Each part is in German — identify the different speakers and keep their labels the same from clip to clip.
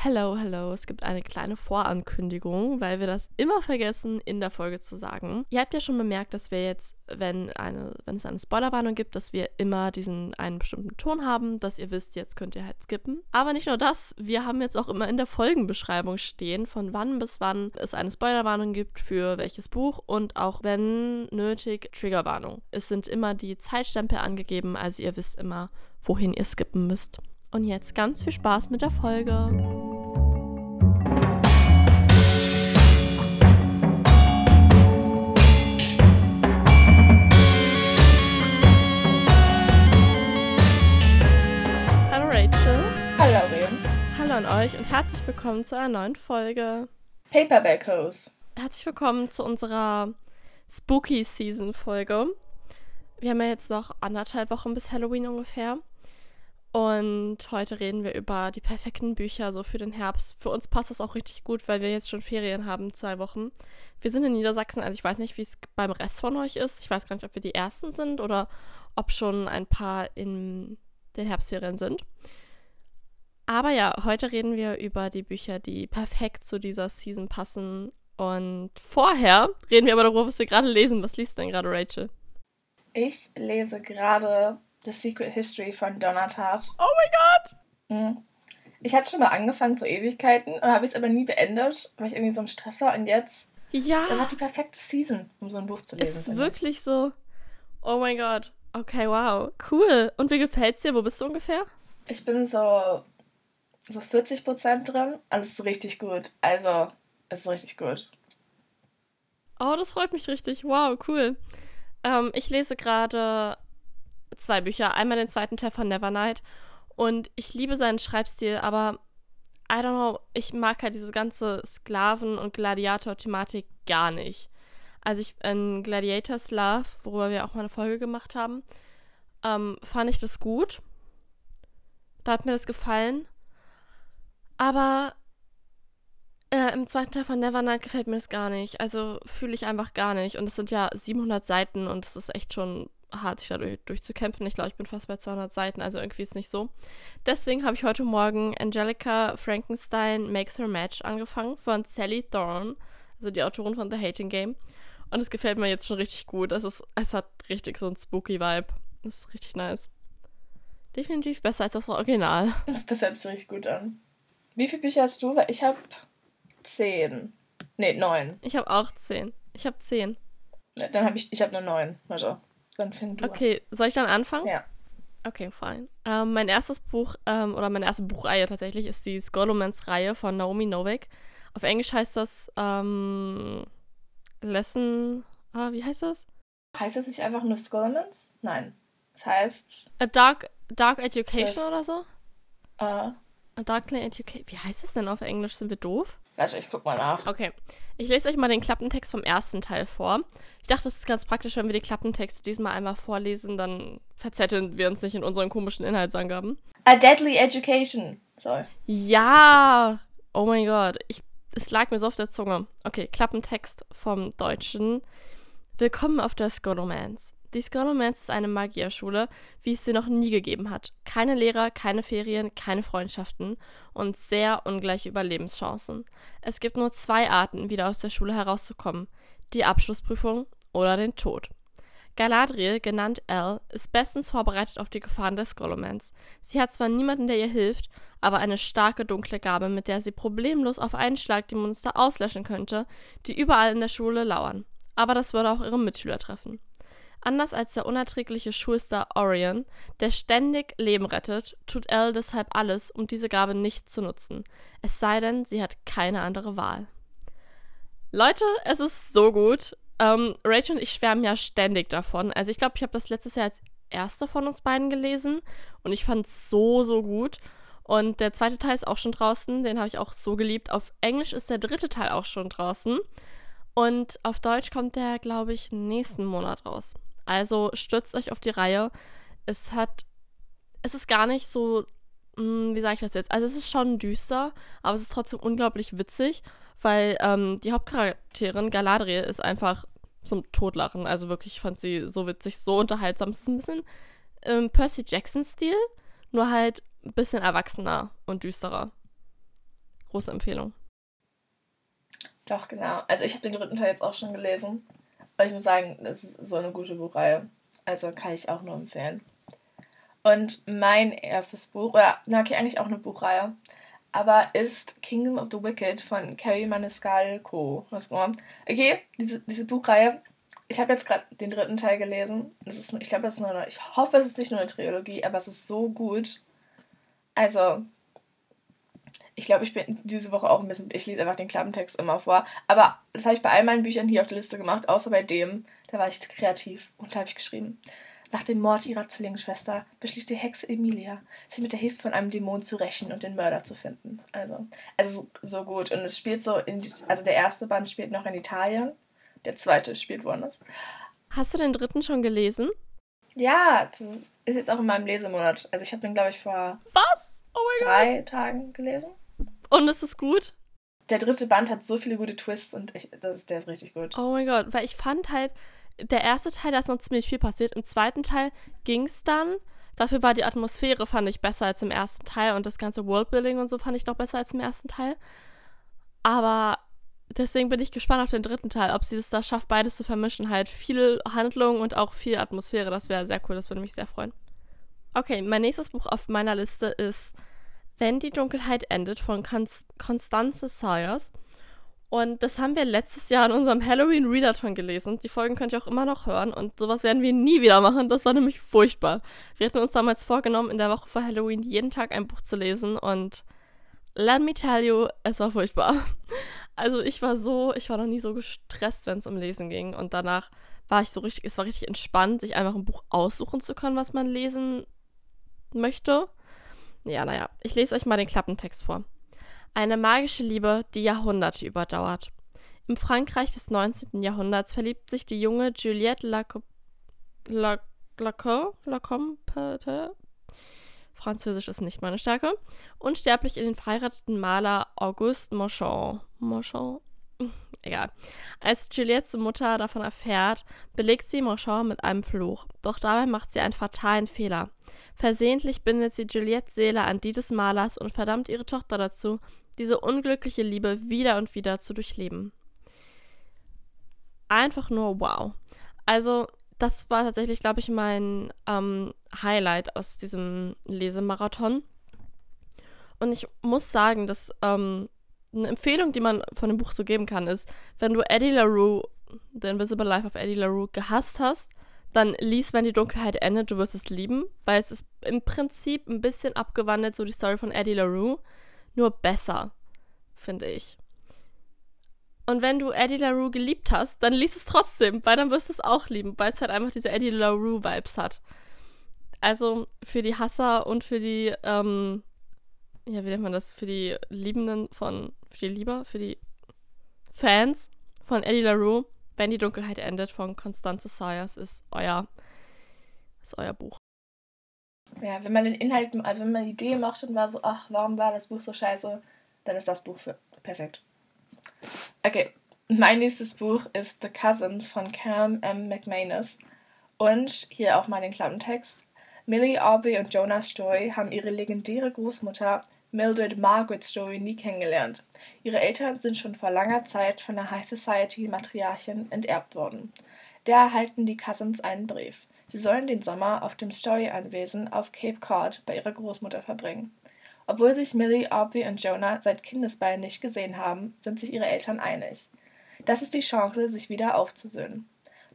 Speaker 1: Hello, hello. Es gibt eine kleine Vorankündigung, weil wir das immer vergessen, in der Folge zu sagen. Ihr habt ja schon bemerkt, dass wir jetzt, wenn, eine, wenn es eine Spoilerwarnung gibt, dass wir immer diesen einen bestimmten Ton haben, dass ihr wisst, jetzt könnt ihr halt skippen. Aber nicht nur das, wir haben jetzt auch immer in der Folgenbeschreibung stehen, von wann bis wann es eine Spoilerwarnung gibt für welches Buch und auch wenn nötig Triggerwarnung. Es sind immer die Zeitstempel angegeben, also ihr wisst immer, wohin ihr skippen müsst. Und jetzt ganz viel Spaß mit der Folge. Hallo Rachel.
Speaker 2: Hallo Rian.
Speaker 1: Hallo an euch und herzlich willkommen zu einer neuen Folge.
Speaker 2: Paperback Hose.
Speaker 1: Herzlich willkommen zu unserer Spooky Season Folge. Wir haben ja jetzt noch anderthalb Wochen bis Halloween ungefähr. Und heute reden wir über die perfekten Bücher so für den Herbst. Für uns passt das auch richtig gut, weil wir jetzt schon Ferien haben, zwei Wochen. Wir sind in Niedersachsen, also ich weiß nicht, wie es beim Rest von euch ist. Ich weiß gar nicht, ob wir die Ersten sind oder ob schon ein paar in den Herbstferien sind. Aber ja, heute reden wir über die Bücher, die perfekt zu dieser Season passen. Und vorher reden wir aber darüber, was wir gerade lesen. Was liest denn gerade Rachel?
Speaker 2: Ich lese gerade The Secret History von Donna Tartt.
Speaker 1: Oh mein Gott!
Speaker 2: Mhm. Ich hatte schon mal angefangen vor Ewigkeiten und habe es aber nie beendet, weil ich irgendwie so im Stress war. Und jetzt
Speaker 1: Ja,
Speaker 2: ist einfach die perfekte Season, um so ein Buch zu lesen.
Speaker 1: es ist
Speaker 2: ich.
Speaker 1: wirklich so. Oh mein Gott. Okay, wow. Cool. Und wie gefällt's dir? Wo bist du ungefähr?
Speaker 2: Ich bin so, so 40 Prozent drin. Alles ist richtig gut. Also, es ist richtig gut.
Speaker 1: Oh, das freut mich richtig. Wow, cool. Ähm, ich lese gerade zwei Bücher. Einmal den zweiten Teil von Nevernight. Und ich liebe seinen Schreibstil, aber I don't know, ich mag halt diese ganze Sklaven- und Gladiator-Thematik gar nicht. Also ich in Gladiators Love, worüber wir auch mal eine Folge gemacht haben, ähm, fand ich das gut. Da hat mir das gefallen. Aber äh, im zweiten Teil von Nevernight gefällt mir das gar nicht. Also fühle ich einfach gar nicht. Und es sind ja 700 Seiten und es ist echt schon hart, sich da durch, durchzukämpfen. Ich glaube, ich bin fast bei 200 Seiten, also irgendwie ist es nicht so. Deswegen habe ich heute Morgen Angelica Frankenstein Makes Her Match angefangen von Sally Thorne, also die Autorin von The Hating Game. Und es gefällt mir jetzt schon richtig gut. Es, ist, es hat richtig so einen spooky Vibe. Das ist richtig nice. Definitiv besser als das Original.
Speaker 2: Das, das hört sich richtig gut an. Wie viele Bücher hast du? Weil ich habe zehn. Nee, neun.
Speaker 1: Ich habe auch 10. Ich habe 10.
Speaker 2: Ne, Dann habe ich, ich habe nur neun. Also, dann fäng du
Speaker 1: Okay, soll ich dann anfangen?
Speaker 2: an. Ja.
Speaker 1: Okay, fine. Ähm, mein erstes Buch, ähm, oder meine erste Buchreihe tatsächlich, ist die Scholomance-Reihe von Naomi Novik. Auf Englisch heißt das ähm, Lesson. Ah, wie heißt das?
Speaker 2: Heißt es nicht einfach nur Scholarmans? Nein. Es heißt,
Speaker 1: A Dark, Dark Education
Speaker 2: Das-
Speaker 1: oder so?
Speaker 2: äh,
Speaker 1: A Darkly Education. Wie heißt das denn auf Englisch? Sind wir doof?
Speaker 2: Warte, ich guck mal nach.
Speaker 1: Okay. Ich lese euch mal den Klappentext vom ersten Teil vor. Ich dachte, es ist ganz praktisch, wenn wir die Klappentexte diesmal einmal vorlesen, dann verzetteln wir uns nicht in unseren komischen Inhaltsangaben.
Speaker 2: A Deadly Education. So.
Speaker 1: Ja! Oh mein Gott, ich, es lag mir so auf der Zunge. Okay, Klappentext vom Deutschen. Willkommen auf der Scholomance. Die Scholomance ist eine Magierschule, wie es sie noch nie gegeben hat. Keine Lehrer, keine Ferien, keine Freundschaften und sehr ungleiche Überlebenschancen. Es gibt nur zwei Arten, wieder aus der Schule herauszukommen. Die Abschlussprüfung oder den Tod. Galadriel, genannt Elle, ist bestens vorbereitet auf die Gefahren der Scholomance. Sie hat zwar niemanden, der ihr hilft, aber eine starke dunkle Gabe, mit der sie problemlos auf einen Schlag die Monster auslöschen könnte, die überall in der Schule lauern. Aber das würde auch ihre Mitschüler treffen. Anders als der unerträgliche Schulstar Orion, der ständig Leben rettet, tut Elle deshalb alles, um diese Gabe nicht zu nutzen. Es sei denn, sie hat keine andere Wahl. Leute, es ist so gut. Ähm, Rachel und ich schwärmen ja ständig davon. Also ich glaube, ich habe das letztes Jahr als erste von uns beiden gelesen und ich fand es so, so gut. Und der zweite Teil ist auch schon draußen, den habe ich auch so geliebt. Auf Englisch ist der dritte Teil auch schon draußen. Und auf Deutsch kommt der, glaube ich, nächsten Monat raus. Also stürzt euch auf die Reihe. Es hat. Es ist gar nicht so. Mh, wie sage ich das jetzt? Also, es ist schon düster, aber es ist trotzdem unglaublich witzig, weil ähm, die Hauptcharakterin Galadriel ist einfach zum Totlachen. Also wirklich, ich fand sie so witzig, so unterhaltsam. Es ist ein bisschen ähm, Percy Jackson-Stil, nur halt ein bisschen erwachsener und düsterer. große Empfehlung.
Speaker 2: Doch, genau. Also ich habe den dritten Teil jetzt auch schon gelesen. Aber ich muss sagen, das ist so eine gute Buchreihe. Also kann ich auch nur empfehlen. Und mein erstes Buch, oder na okay, eigentlich auch eine Buchreihe, aber ist Kingdom of the Wicked von Carrie Maniscalco. Was Okay, diese, diese Buchreihe, ich habe jetzt gerade den dritten Teil gelesen. Das ist, ich glaube, das ist nur eine, ich hoffe, es ist nicht nur eine Trilogie, aber es ist so gut. Also, ich glaube, ich bin diese Woche auch ein bisschen, ich lese einfach den Klappentext immer vor. Aber das habe ich bei all meinen Büchern hier auf der Liste gemacht, außer bei dem. Da war ich kreativ und da habe ich geschrieben. Nach dem Mord ihrer Zwillingsschwester beschließt die Hexe Emilia, sich mit der Hilfe von einem Dämon zu rächen und den Mörder zu finden. Also, also so gut. Und es spielt so in, also der erste Band spielt noch in Italien, der zweite spielt woanders.
Speaker 1: Hast du den dritten schon gelesen?
Speaker 2: Ja, das ist jetzt auch in meinem Lesemonat. Also ich habe den, glaube ich, vor
Speaker 1: Was? Oh
Speaker 2: drei. Tagen gelesen.
Speaker 1: Und ist es gut?
Speaker 2: Der dritte Band hat so viele gute Twists und ich, das, der ist richtig gut.
Speaker 1: Oh mein Gott, weil ich fand halt, der erste Teil, da ist noch ziemlich viel passiert. Im zweiten Teil ging es dann. Dafür war die Atmosphäre, fand ich, besser als im ersten Teil und das ganze Worldbuilding und so fand ich noch besser als im ersten Teil. Aber deswegen bin ich gespannt auf den dritten Teil, ob sie es da schafft, beides zu vermischen. Halt viel Handlung und auch viel Atmosphäre. Das wäre sehr cool, das würde mich sehr freuen. Okay, mein nächstes Buch auf meiner Liste ist Wenn die Dunkelheit endet von Constance Sayers. Und das haben wir letztes Jahr in unserem Halloween Readathon gelesen. Die Folgen könnt ihr auch immer noch hören und sowas werden wir nie wieder machen. Das war nämlich furchtbar. Wir hatten uns damals vorgenommen, in der Woche vor Halloween jeden Tag ein Buch zu lesen und let me tell you, es war furchtbar. Also ich war so, ich war noch nie so gestresst, wenn es um Lesen ging und danach war ich so richtig, es war richtig entspannt, sich einfach ein Buch aussuchen zu können, was man lesen möchte. Ja, naja, ich lese euch mal den Klappentext vor. Eine magische Liebe, die Jahrhunderte überdauert. Im Frankreich des 19. Jahrhunderts verliebt sich die junge Juliette Lacombe, Französisch ist nicht meine Stärke, unsterblich in den verheirateten Maler Auguste Mochon. Mochon? Egal. Als Juliettes Mutter davon erfährt, belegt sie Mochon mit einem Fluch. Doch dabei macht sie einen fatalen Fehler. Versehentlich bindet sie Juliettes Seele an die des Malers und verdammt ihre Tochter dazu, diese unglückliche Liebe wieder und wieder zu durchleben. Einfach nur wow. Also, das war tatsächlich, glaube ich, mein ähm, Highlight aus diesem Lesemarathon. Und ich muss sagen, dass ähm, eine Empfehlung, die man von dem Buch so geben kann, ist, wenn du Eddie LaRue, The Invisible Life of Eddie LaRue, gehasst hast, dann lies, wenn die Dunkelheit endet, du wirst es lieben, weil es ist im Prinzip ein bisschen abgewandelt, so die Story von Eddie LaRue nur besser, finde ich. Und wenn du Eddie LaRue geliebt hast, dann liest es trotzdem, weil dann wirst du es auch lieben, weil es halt einfach diese Eddie LaRue-Vibes hat. Also für die Hasser und für die, ähm, ja, wie nennt man das, für die Liebenden von, für die Lieber, für die Fans von Eddie LaRue, wenn die Dunkelheit endet von Constance Sayers, ist euer, ist euer Buch
Speaker 2: ja, wenn man den Inhalt, also wenn man die Idee mochte und war so, ach, warum war das Buch so scheiße, dann ist das Buch für perfekt. Okay, mein nächstes Buch ist The Cousins von Cam M. McManus. Und hier auch mal den Klappentext. Millie, Aubrey und Jonas Joy haben ihre legendäre Großmutter Mildred Margaret Story nie kennengelernt. Ihre Eltern sind schon vor langer Zeit von der High Society Matriarchin enterbt worden. Da erhalten die Cousins einen Brief. Sie sollen den Sommer auf dem Story-Anwesen auf Cape Cod bei ihrer Großmutter verbringen. Obwohl sich Millie, Aubrey und Jonah seit Kindesbeinen nicht gesehen haben, sind sich ihre Eltern einig. Das ist die Chance, sich wieder aufzusöhnen.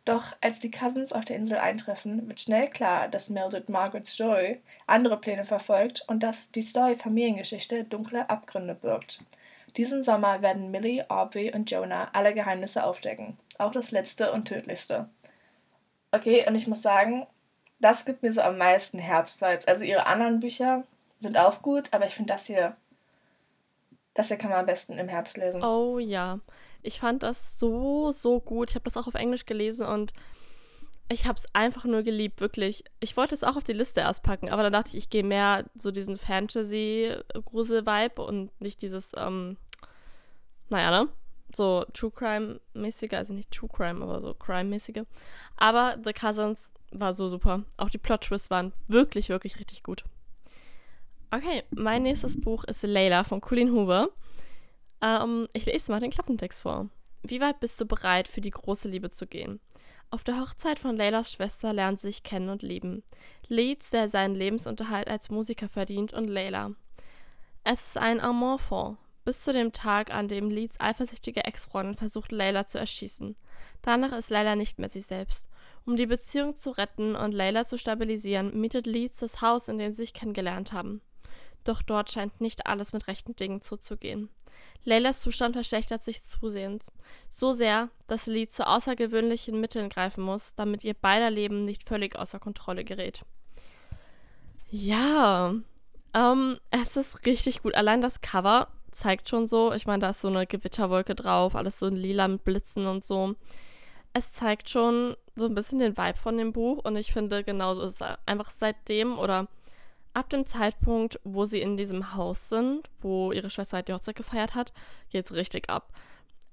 Speaker 2: Doch als die Cousins auf der Insel eintreffen, wird schnell klar, dass Mildred Margaret Story andere Pläne verfolgt und dass die Story-Familiengeschichte dunkle Abgründe birgt. Diesen Sommer werden Millie, Aubrey und Jonah alle Geheimnisse aufdecken, auch das letzte und tödlichste. Okay, und ich muss sagen, das gibt mir so am meisten Herbstvibes. Also ihre anderen Bücher sind auch gut, aber ich finde das hier, das hier kann man am besten im Herbst lesen.
Speaker 1: Oh ja, ich fand das so, so gut. Ich habe das auch auf Englisch gelesen und ich habe es einfach nur geliebt, wirklich. Ich wollte es auch auf die Liste erst packen, aber dann dachte ich, ich gehe mehr so diesen Fantasy-Grusel-Vibe und nicht dieses, ähm, naja, ne? so True Crime-mäßige, also nicht True Crime, aber so Crime-mäßige. Aber The Cousins war so super. Auch die Plot-Twists waren wirklich, wirklich richtig gut. Okay, mein nächstes Buch ist Layla von Colleen Hoover. Ähm, ich lese mal den Klappentext vor. Wie weit bist du bereit, für die große Liebe zu gehen? Auf der Hochzeit von Leylas Schwester lernen sie sich kennen und lieben. Leeds, der seinen Lebensunterhalt als Musiker verdient, und Layla. Es ist ein Amour-Fond, bis zu dem Tag, an dem Leeds eifersüchtige Ex-Freundin versucht, Layla zu erschießen. Danach ist Layla nicht mehr sie selbst. Um die Beziehung zu retten und Layla zu stabilisieren, mietet Leeds das Haus, in dem sie sich kennengelernt haben. Doch dort scheint nicht alles mit rechten Dingen zuzugehen. Leylas Zustand verschlechtert sich zusehends. So sehr, dass Lee zu außergewöhnlichen Mitteln greifen muss, damit ihr beider Leben nicht völlig außer Kontrolle gerät. Ja, ähm, es ist richtig gut. Allein das Cover zeigt schon so, ich meine, da ist so eine Gewitterwolke drauf, alles so in lila mit Blitzen und so. Es zeigt schon so ein bisschen den Vibe von dem Buch und ich finde genauso ist es einfach seitdem oder ab dem Zeitpunkt, wo sie in diesem Haus sind, wo ihre Schwester halt die Hochzeit gefeiert hat, geht es richtig ab.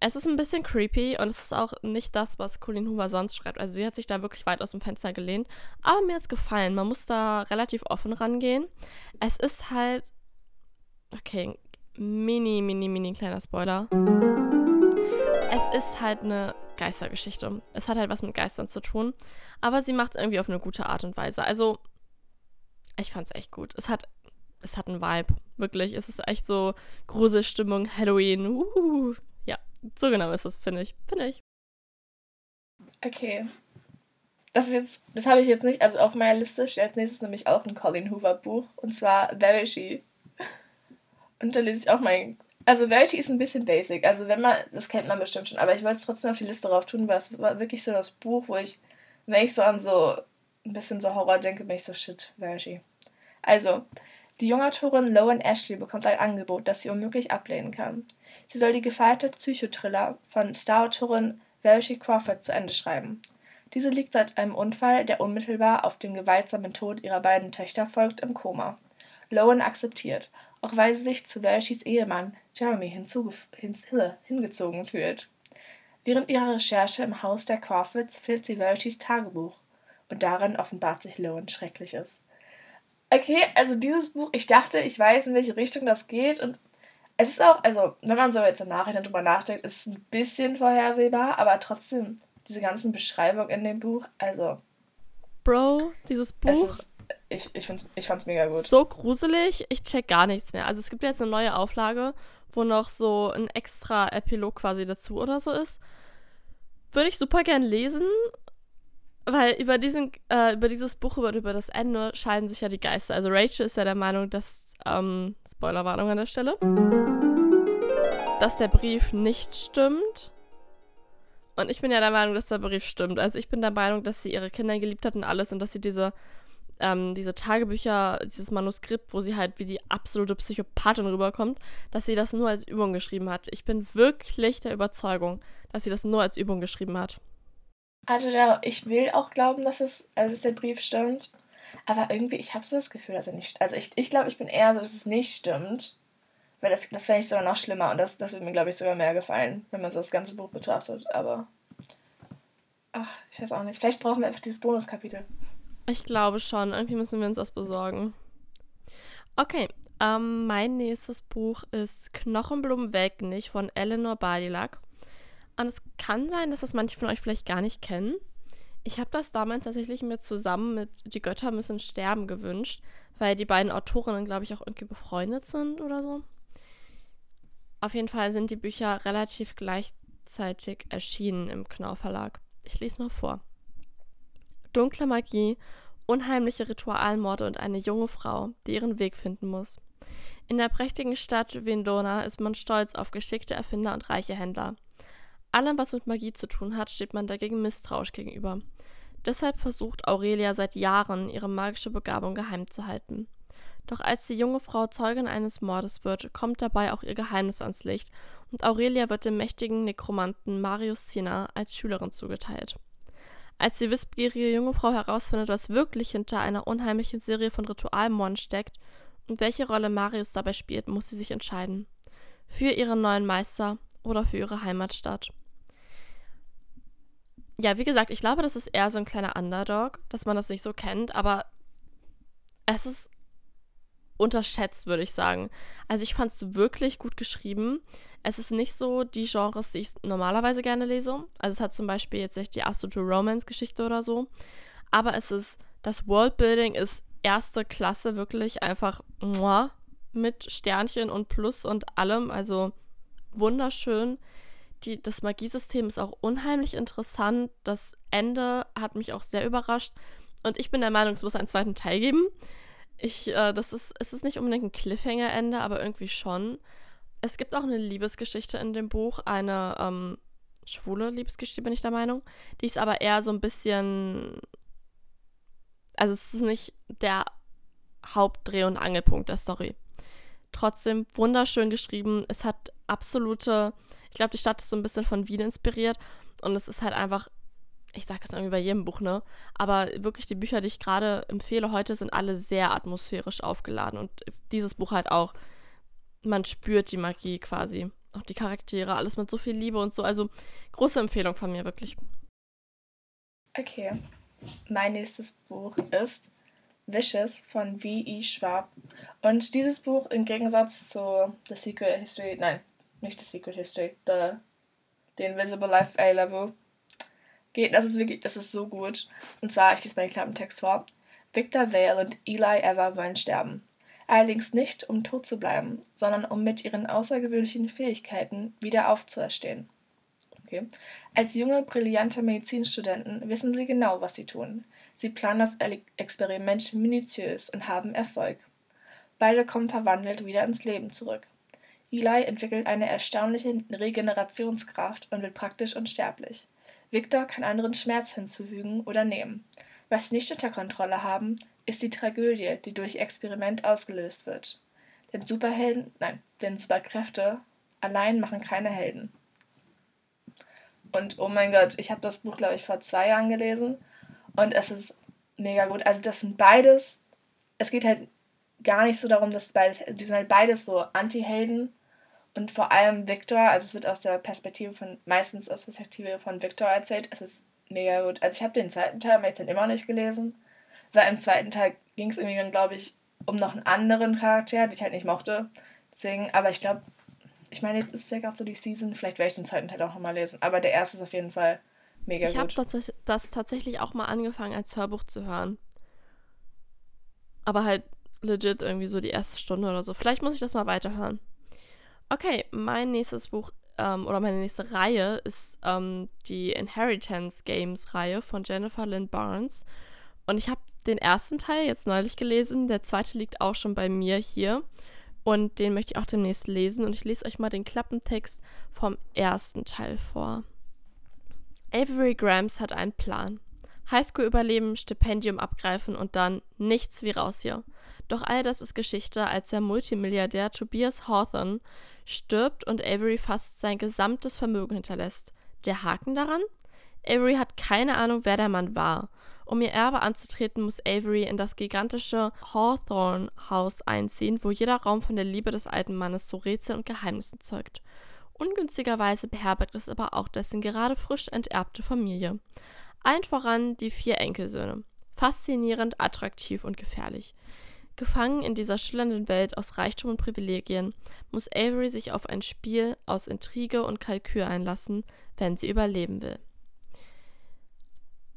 Speaker 1: Es ist ein bisschen creepy und es ist auch nicht das, was Colleen Hoover sonst schreibt. Also sie hat sich da wirklich weit aus dem Fenster gelehnt. Aber mir hat es gefallen. Man muss da relativ offen rangehen. Es ist halt. Okay, mini, mini, mini kleiner Spoiler. Es ist halt eine Geistergeschichte. Es hat halt was mit Geistern zu tun. Aber sie macht es irgendwie auf eine gute Art und Weise. Also ich fand es echt gut. Es hat, es hat einen Vibe. Wirklich. Es ist echt so Gruselstimmung, Halloween. Uh, ja, so genau ist es, finde ich. Finde ich.
Speaker 2: Okay. Das ist jetzt, das habe ich jetzt nicht, also auf meiner Liste steht als nächstes nämlich auch ein Colin Hoover Buch. Und zwar Verity. Und da lese ich auch mein. Also Verity ist ein bisschen basic. Also wenn man, das kennt man bestimmt schon, aber ich wollte es trotzdem auf die Liste drauf tun, weil es war wirklich so das Buch, wo ich, wenn ich so an so ein bisschen so Horror denke, bin ich so shit, Verity. Also, die junge Autorin Lowen Ashley bekommt ein Angebot, das sie unmöglich ablehnen kann. Sie soll die gefeierte Psychothriller von Star-Autorin Verity Crawford zu Ende schreiben. Diese liegt seit einem Unfall, der unmittelbar auf den gewaltsamen Tod ihrer beiden Töchter folgt, im Koma. Lowen akzeptiert, auch weil sie sich zu Veritys Ehemann Jeremy hingezogen fühlt. Während ihrer Recherche im Haus der Crawfords findet sie Veritys Tagebuch und darin offenbart sich Lowen Schreckliches. Okay, also dieses Buch, ich dachte, ich weiß, in welche Richtung das geht und es ist auch, also wenn man so jetzt im Nachhinein drüber nachdenkt, ist es ein bisschen vorhersehbar, aber trotzdem diese ganzen Beschreibungen in dem Buch, also.
Speaker 1: Bro, dieses Buch.
Speaker 2: Ist, ich ich, ich fand's mega gut.
Speaker 1: So gruselig, ich check gar nichts mehr. Also es gibt jetzt eine neue Auflage, wo noch so ein extra Epilog quasi dazu oder so ist. Würde ich super gern lesen, weil über, diesen, äh, über dieses Buch, über, über das Ende, scheiden sich ja die Geister. Also Rachel ist ja der Meinung, dass, ähm, Spoilerwarnung an der Stelle, dass der Brief nicht stimmt. Und ich bin ja der Meinung, dass der Brief stimmt. Also ich bin der Meinung, dass sie ihre Kinder geliebt hat und alles und dass sie diese, ähm, diese Tagebücher, dieses Manuskript, wo sie halt wie die absolute Psychopathin rüberkommt, dass sie das nur als Übung geschrieben hat. Ich bin wirklich der Überzeugung, dass sie das nur als Übung geschrieben hat.
Speaker 2: Also ja, ich will auch glauben, dass es, also dass der Brief stimmt. Aber irgendwie, ich habe so das Gefühl, dass er nicht. Also ich, ich glaube, ich bin eher so, dass es nicht stimmt. Weil das, das fände ich sogar noch schlimmer und das, das würde mir, glaube ich, sogar mehr gefallen, wenn man so das ganze Buch betrachtet. Aber. Ach, ich weiß auch nicht. Vielleicht brauchen wir einfach dieses Bonuskapitel.
Speaker 1: Ich glaube schon. Irgendwie müssen wir uns das besorgen. Okay, ähm, mein nächstes Buch ist Knochenblumen weg nicht von Eleanor Badilac. Und es kann sein, dass das manche von euch vielleicht gar nicht kennen. Ich habe das damals tatsächlich mir zusammen mit Die Götter müssen sterben gewünscht, weil die beiden Autorinnen, glaube ich, auch irgendwie befreundet sind oder so. Auf jeden Fall sind die Bücher relativ gleichzeitig erschienen im Knorr Verlag. Ich lese mal vor. Dunkle Magie, unheimliche Ritualmorde und eine junge Frau, die ihren Weg finden muss. In der prächtigen Stadt Vendona ist man stolz auf geschickte Erfinder und reiche Händler. Allem, was mit Magie zu tun hat, steht man dagegen misstrauisch gegenüber. Deshalb versucht Aurelia seit Jahren, ihre magische Begabung geheim zu halten. Doch als die junge Frau Zeugin eines Mordes wird, kommt dabei auch ihr Geheimnis ans Licht und Aurelia wird dem mächtigen Nekromanten Marius Sina als Schülerin zugeteilt. Als die wissbegierige junge Frau herausfindet, was wirklich hinter einer unheimlichen Serie von Ritualmorden steckt und welche Rolle Marius dabei spielt, muss sie sich entscheiden. Für ihren neuen Meister oder für ihre Heimatstadt ja, wie gesagt, ich glaube, das ist eher so ein kleiner Underdog, dass man das nicht so kennt, aber es ist unterschätzt, würde ich sagen. Also ich fand es wirklich gut geschrieben. Es ist nicht so die Genres, die ich normalerweise gerne lese. Also es hat zum Beispiel jetzt nicht die absolute Romance-Geschichte oder so. Aber es ist, das Worldbuilding ist erste Klasse, wirklich einfach mit Sternchen und Plus und allem. Also wunderschön. Die, das Magiesystem ist auch unheimlich interessant. Das Ende hat mich auch sehr überrascht. Und ich bin der Meinung, es muss einen zweiten Teil geben. Ich, äh, das ist, es ist nicht unbedingt ein Cliffhanger-Ende, aber irgendwie schon. Es gibt auch eine Liebesgeschichte in dem Buch, eine ähm, schwule Liebesgeschichte, bin ich der Meinung. Die ist aber eher so ein bisschen. Also, es ist nicht der Hauptdreh- und Angelpunkt der Story. Trotzdem wunderschön geschrieben. Es hat absolute. Ich glaube, die Stadt ist so ein bisschen von Wien inspiriert. Und es ist halt einfach ich sage das irgendwie bei jedem Buch, ne? Aber wirklich die Bücher, die ich gerade empfehle heute, sind alle sehr atmosphärisch aufgeladen. Und dieses Buch halt auch. Man spürt die Magie quasi. Auch die Charaktere, alles mit so viel Liebe und so. Also große Empfehlung von mir, wirklich.
Speaker 2: Okay. Mein nächstes Buch ist Vicious von V.E. Schwab. Und dieses Buch im Gegensatz zu The Secret History, nein, nicht The Secret History, The, The Invisible Life A-Level, geht, das ist wirklich, das ist so gut. Und zwar, ich lese mal den Klappentext vor. Victor Vale und Eli Ever wollen sterben. Allerdings nicht, um tot zu bleiben, sondern um mit ihren außergewöhnlichen Fähigkeiten wieder aufzuerstehen. Okay. Als junge, brillante Medizinstudenten wissen sie genau, was sie tun. Sie planen das Experiment minutiös und haben Erfolg. Beide kommen verwandelt wieder ins Leben zurück. Eli entwickelt eine erstaunliche Regenerationskraft und wird praktisch unsterblich. Victor kann anderen Schmerz hinzufügen oder nehmen. Was sie nicht unter Kontrolle haben, ist die Tragödie, die durch Experiment ausgelöst wird. Denn Superhelden, nein, denn Superkräfte allein machen keine Helden. Und oh mein Gott, ich habe das Buch, glaube ich, vor zwei Jahren gelesen und es ist mega gut. Also das sind beides, es geht halt gar nicht so darum, dass beides, die sind halt beides so Anti-Helden und vor allem Victor, also es wird aus der Perspektive von, meistens aus der Perspektive von Victor erzählt. Es ist mega gut. Also ich habe den zweiten Teil, aber jetzt immer noch nicht gelesen. Weil im zweiten Teil ging es irgendwie dann, glaube ich, um noch einen anderen Charakter, den ich halt nicht mochte. Deswegen, aber ich glaube, ich meine, jetzt ist es ja gerade so die Season, vielleicht werde ich den zweiten Teil auch nochmal lesen. Aber der erste ist auf jeden Fall mega
Speaker 1: ich gut. Ich habe das tatsächlich auch mal angefangen als Hörbuch zu hören. Aber halt legit irgendwie so die erste Stunde oder so. Vielleicht muss ich das mal weiterhören. Okay, mein nächstes Buch ähm, oder meine nächste Reihe ist ähm, die Inheritance Games Reihe von Jennifer Lynn Barnes. Und ich habe den ersten Teil jetzt neulich gelesen. Der zweite liegt auch schon bei mir hier. Und den möchte ich auch demnächst lesen. Und ich lese euch mal den Klappentext vom ersten Teil vor. Avery Grams hat einen Plan. Highschool überleben, Stipendium abgreifen und dann nichts wie raus hier. Doch all das ist Geschichte, als der Multimilliardär Tobias Hawthorne stirbt und Avery fast sein gesamtes Vermögen hinterlässt. Der Haken daran? Avery hat keine Ahnung, wer der Mann war. Um ihr Erbe anzutreten, muss Avery in das gigantische Hawthorne-Haus einziehen, wo jeder Raum von der Liebe des alten Mannes zu Rätseln und Geheimnissen zeugt. Ungünstigerweise beherbergt es aber auch dessen gerade frisch enterbte Familie. Allen voran die vier Enkelsöhne. Faszinierend, attraktiv und gefährlich. Gefangen in dieser schillernden Welt aus Reichtum und Privilegien muss Avery sich auf ein Spiel aus Intrige und Kalkül einlassen, wenn sie überleben will.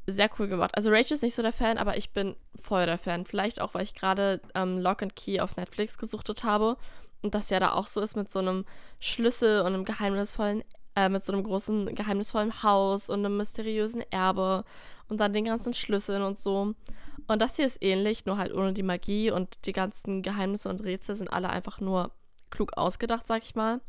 Speaker 1: Sehr cool gemacht. Also Rachel ist nicht so der Fan, aber ich bin voll der Fan. Vielleicht auch, weil ich gerade ähm, Lock and Key auf Netflix gesuchtet habe und das ja da auch so ist mit so einem Schlüssel und einem geheimnisvollen, äh, mit so einem großen geheimnisvollen Haus und einem mysteriösen Erbe und dann den ganzen Schlüsseln und so. Und das hier ist ähnlich, nur halt ohne die Magie und die ganzen Geheimnisse und Rätsel sind alle einfach nur klug ausgedacht, sag ich mal.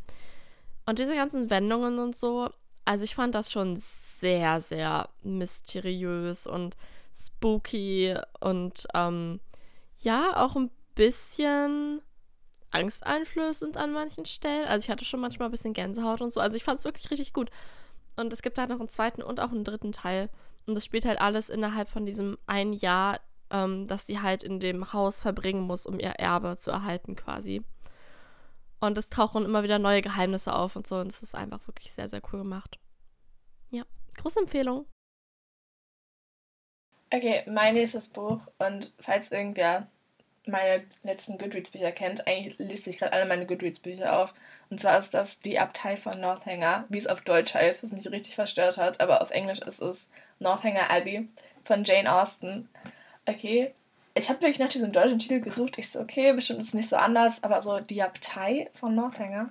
Speaker 1: Und diese ganzen Wendungen und so, also ich fand das schon sehr, sehr mysteriös und spooky und ähm, ja, auch ein bisschen angsteinflößend an manchen Stellen. Also ich hatte schon manchmal ein bisschen Gänsehaut und so. Also ich fand es wirklich richtig gut. Und es gibt halt noch einen zweiten und auch einen dritten Teil. Und das spielt halt alles innerhalb von diesem ein Jahr, ähm, das sie halt in dem Haus verbringen muss, um ihr Erbe zu erhalten quasi. Und es tauchen immer wieder neue Geheimnisse auf und so. Und es ist einfach wirklich sehr, sehr cool gemacht. Ja, große Empfehlung.
Speaker 2: Okay, mein nächstes Buch. Und falls irgendwer meine letzten Goodreads-Bücher kennt, eigentlich liste ich gerade alle meine Goodreads-Bücher auf. Und zwar ist das Die Abtei von Northanger, wie es auf Deutsch heißt, was mich richtig verstört hat, aber auf Englisch ist es Northanger Abbey von Jane Austen. Okay, ich habe wirklich nach diesem deutschen Titel gesucht. Ich so, okay, bestimmt ist es nicht so anders, aber so Die Abtei von Northanger,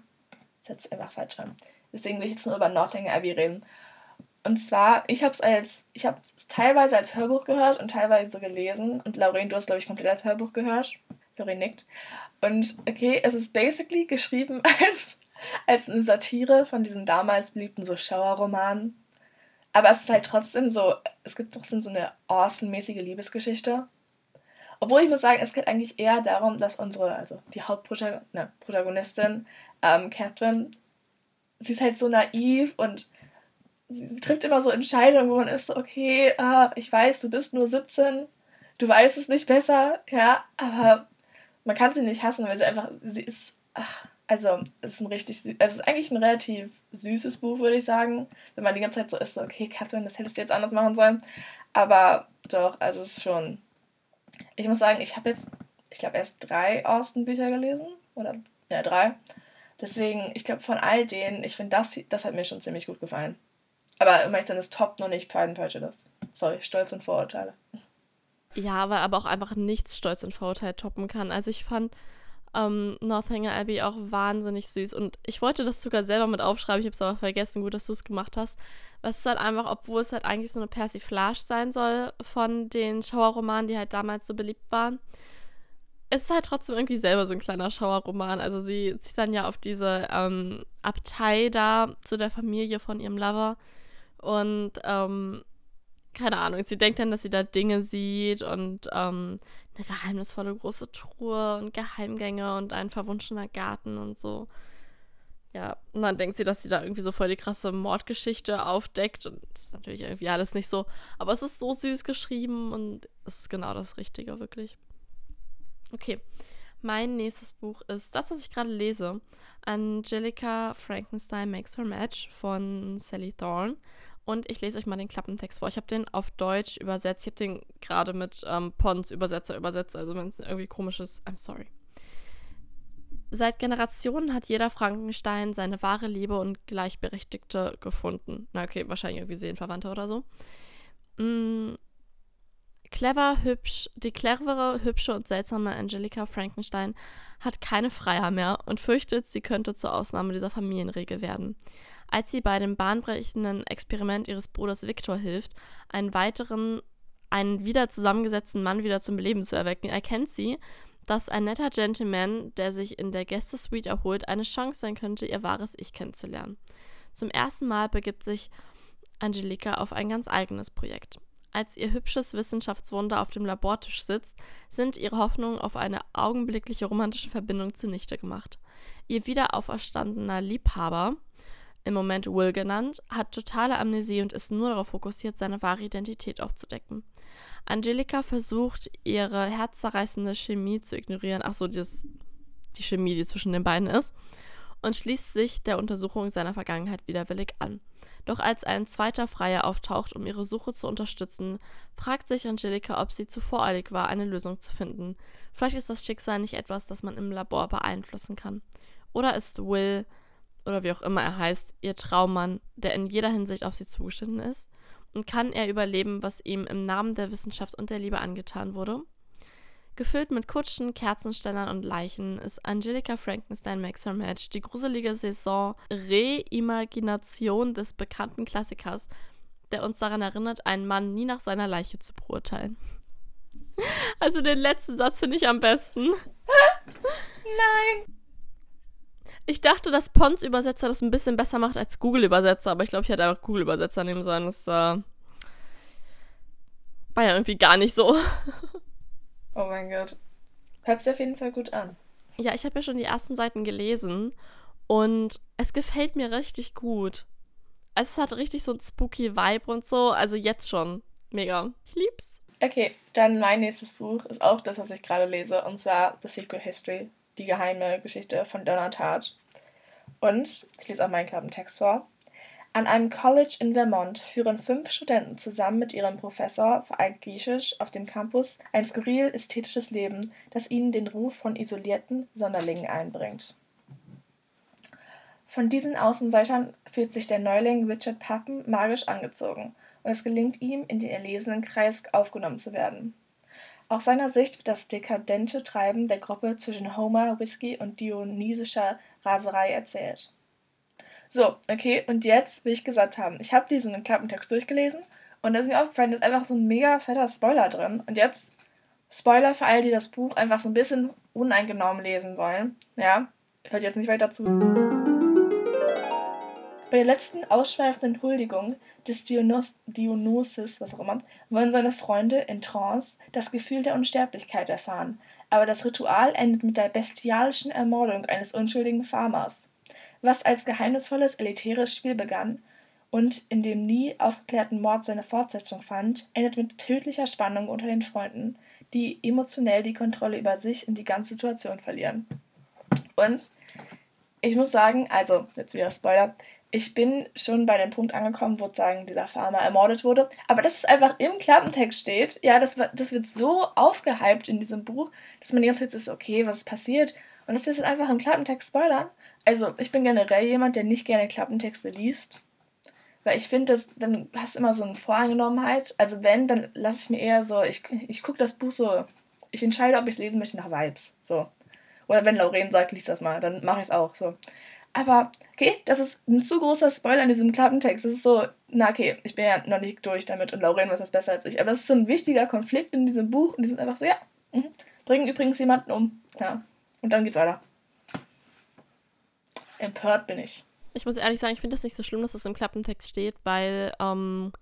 Speaker 2: das hört sich einfach falsch an. Deswegen will ich jetzt nur über Northanger Abbey reden. Und zwar, ich habe es als, ich habe teilweise als Hörbuch gehört und teilweise so gelesen. Und Lauren, du hast, glaube ich, komplett als Hörbuch gehört. Lauren nickt. Und okay, es ist basically geschrieben als, als eine Satire von diesen damals beliebten so Schauerromanen. Aber es ist halt trotzdem so, es gibt trotzdem so eine awesome-mäßige Liebesgeschichte. Obwohl ich muss sagen, es geht eigentlich eher darum, dass unsere, also die Hauptprotagonistin, ähm, Catherine, sie ist halt so naiv und sie, trifft immer so Entscheidungen, wo man ist so, okay, ach, ich weiß, du bist nur 17, du weißt es nicht besser, ja, aber man kann sie nicht hassen, weil sie einfach, sie ist, ach, also es ist ein richtig, also es ist eigentlich ein relativ süßes Buch, würde ich sagen, wenn man die ganze Zeit so ist, so, okay, Catherine, das hättest du jetzt anders machen sollen, aber doch, also es ist schon, ich muss sagen, ich habe jetzt, ich glaube, erst drei Austen-Bücher gelesen, oder, ja, drei, Deswegen, ich glaube, von all denen, ich finde, das, das hat mir schon ziemlich gut gefallen. Aber um ehrlich dann ist Top noch nicht Pride and Prejudice. Sorry, Stolz und Vorurteile.
Speaker 1: Ja, weil aber auch einfach nichts Stolz und Vorurteile toppen kann. Also ich fand ähm, Northanger Abbey auch wahnsinnig süß. Und ich wollte das sogar selber mit aufschreiben, ich habe es aber vergessen. Gut, dass du es gemacht hast. Was ist halt einfach, obwohl es halt eigentlich so eine Persiflage sein soll von den Schauerromanen, die halt damals so beliebt waren, ist halt trotzdem irgendwie selber so ein kleiner Schauerroman. Also sie zieht dann ja auf diese ähm, Abtei da zu der Familie von ihrem Lover und ähm, keine Ahnung, sie denkt dann, dass sie da Dinge sieht und ähm, eine geheimnisvolle große Truhe und Geheimgänge und ein verwunschener Garten und so. Ja, und dann denkt sie, dass sie da irgendwie so voll die krasse Mordgeschichte aufdeckt und das ist natürlich irgendwie alles nicht so. Aber es ist so süß geschrieben und es ist genau das Richtige, wirklich. Okay, mein nächstes Buch ist das, was ich gerade lese. Angelica Frankenstein Makes Her Match von Sally Thorne. Und ich lese euch mal den Klappentext vor. Ich habe den auf Deutsch übersetzt. Ich habe den gerade mit ähm, Pons Übersetzer übersetzt. Also wenn es irgendwie komisch ist, I'm sorry. Seit Generationen hat jeder Frankenstein seine wahre Liebe und Gleichberechtigte gefunden. Na okay, wahrscheinlich irgendwie Seelenverwandte oder so. Mm, clever, hübsch, die clevere, hübsche und seltsame Angelica Frankenstein hat keine Freier mehr und fürchtet, sie könnte zur Ausnahme dieser Familienregel werden. Als sie bei dem bahnbrechenden Experiment ihres Bruders Victor hilft, einen weiteren, einen wieder zusammengesetzten Mann wieder zum Leben zu erwecken, erkennt sie, dass ein netter Gentleman, der sich in der Gästesuite erholt, eine Chance sein könnte, ihr wahres Ich kennenzulernen. Zum ersten Mal begibt sich Angelika auf ein ganz eigenes Projekt. Als ihr hübsches Wissenschaftswunder auf dem Labortisch sitzt, sind ihre Hoffnungen auf eine augenblickliche romantische Verbindung zunichte gemacht. Ihr wiederauferstandener Liebhaber im Moment Will genannt, hat totale Amnesie und ist nur darauf fokussiert, seine wahre Identität aufzudecken. Angelika versucht, ihre herzzerreißende Chemie zu ignorieren. Achso, die Chemie, die zwischen den beiden ist. Und schließt sich der Untersuchung seiner Vergangenheit widerwillig an. Doch als ein zweiter Freier auftaucht, um ihre Suche zu unterstützen, fragt sich Angelika, ob sie zu voreilig war, eine Lösung zu finden. Vielleicht ist das Schicksal nicht etwas, das man im Labor beeinflussen kann. Oder ist Will oder wie auch immer er heißt, ihr Traummann, der in jeder Hinsicht auf sie zugeschnitten ist? Und kann er überleben, was ihm im Namen der Wissenschaft und der Liebe angetan wurde? Gefüllt mit Kutschen, Kerzenständern und Leichen ist Angelica Frankenstein Makes Her Match die gruselige Saison-Reimagination des bekannten Klassikers, der uns daran erinnert, einen Mann nie nach seiner Leiche zu beurteilen. Also den letzten Satz finde ich am besten. Nein! Ich dachte, dass Pons-Übersetzer das ein bisschen besser macht als Google-Übersetzer, aber ich glaube, ich hätte einfach Google-Übersetzer nehmen sollen. Das äh, war ja irgendwie gar nicht so.
Speaker 2: Oh mein Gott. Hört sich auf jeden Fall gut an.
Speaker 1: Ja, ich habe ja schon die ersten Seiten gelesen und es gefällt mir richtig gut. Es hat richtig so ein spooky Vibe und so. Also jetzt schon. Mega. Ich lieb's.
Speaker 2: Okay, dann mein nächstes Buch ist auch das, was ich gerade lese, und zwar The Secret History die geheime Geschichte von Donna Tartt. Und ich lese auch meinen Klappentext vor. An einem College in Vermont führen fünf Studenten zusammen mit ihrem Professor für Altgriechisch auf dem Campus ein skurril ästhetisches Leben, das ihnen den Ruf von isolierten Sonderlingen einbringt. Von diesen Außenseitern fühlt sich der Neuling Richard Pappen magisch angezogen, und es gelingt ihm, in den erlesenen Kreis aufgenommen zu werden. Aus seiner Sicht wird das dekadente Treiben der Gruppe zwischen Homer, Whisky und dionysischer Raserei erzählt. So, okay, und jetzt will ich gesagt haben, ich habe diesen Klappentext durchgelesen und da ist mir aufgefallen, da ist einfach so ein mega fetter Spoiler drin. Und jetzt Spoiler für alle, die das Buch einfach so ein bisschen uneingenommen lesen wollen. Ja, hört jetzt nicht weiter zu. Bei der letzten ausschweifenden Huldigung des Dionys Dionysus, was auch immer, wollen seine Freunde in Trance das Gefühl der Unsterblichkeit erfahren, aber das Ritual endet mit der bestialischen Ermordung eines unschuldigen Farmers was als geheimnisvolles elitäres Spiel begann und in dem nie aufgeklärten Mord seine Fortsetzung fand, endet mit tödlicher Spannung unter den Freunden, die emotionell die Kontrolle über sich und die ganze Situation verlieren. Und ich muss sagen, also jetzt wieder Spoiler, ich bin schon bei dem Punkt angekommen, wo sagen, dieser Farmer ermordet wurde. Aber dass es einfach im Klappentext steht, ja, das, das wird so aufgehypt in diesem Buch, dass man die ganze Zeit ist, okay, was ist passiert? Und das ist einfach im Klappentext Spoiler. Also, ich bin generell jemand, der nicht gerne Klappentexte liest. Weil ich finde, dann hast du immer so eine Voreingenommenheit. Also, wenn, dann lasse ich mir eher so, ich, ich gucke das Buch so, ich entscheide, ob ich es lesen möchte nach Vibes. So. Oder wenn Lauren sagt, lies das mal, dann mache ich es auch. So. Aber, okay, das ist ein zu großer Spoiler in diesem Klappentext. Das ist so, na okay, ich bin ja noch nicht durch damit und Lauren weiß das besser als ich. Aber das ist so ein wichtiger Konflikt in diesem Buch und die sind einfach so, ja, mh, bringen übrigens jemanden um. Ja. Und dann geht's weiter. Empört bin ich.
Speaker 1: Ich muss ehrlich sagen, ich finde das nicht so schlimm, dass das im Klappentext steht, weil ähm,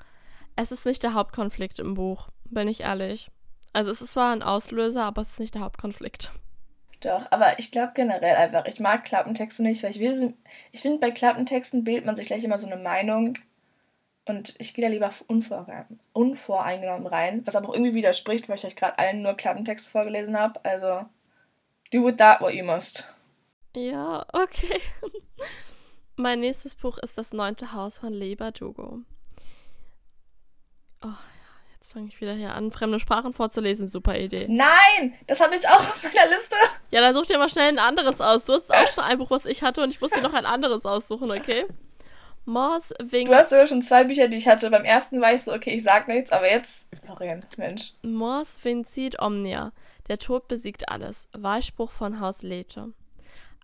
Speaker 1: es ist nicht der Hauptkonflikt im Buch, bin ich ehrlich. Also es ist zwar ein Auslöser, aber es ist nicht der Hauptkonflikt.
Speaker 2: Doch, aber ich glaube generell einfach, ich mag Klappentexte nicht, weil ich will, ich finde bei Klappentexten bildet man sich gleich immer so eine Meinung und ich gehe da lieber unvoreingenommen rein, was aber auch irgendwie widerspricht, weil ich euch gerade allen nur Klappentexte vorgelesen habe, also do with that what you must.
Speaker 1: Ja, okay. mein nächstes Buch ist Das neunte Haus von Leber Dugo. Oh, fange ich wieder hier an, fremde Sprachen vorzulesen. Super Idee.
Speaker 2: Nein, das habe ich auch auf meiner Liste.
Speaker 1: Ja, dann such dir mal schnell ein anderes aus. Du hast auch schon ein Buch, was ich hatte, und ich musste noch ein anderes aussuchen, okay?
Speaker 2: Mors Wing. Du hast sogar schon zwei Bücher, die ich hatte. Beim ersten war ich so, okay, ich sag nichts, aber jetzt. Florian, Mensch.
Speaker 1: Mors Vincit Omnia. Der Tod besiegt alles. Wahlspruch von Haus Lethe.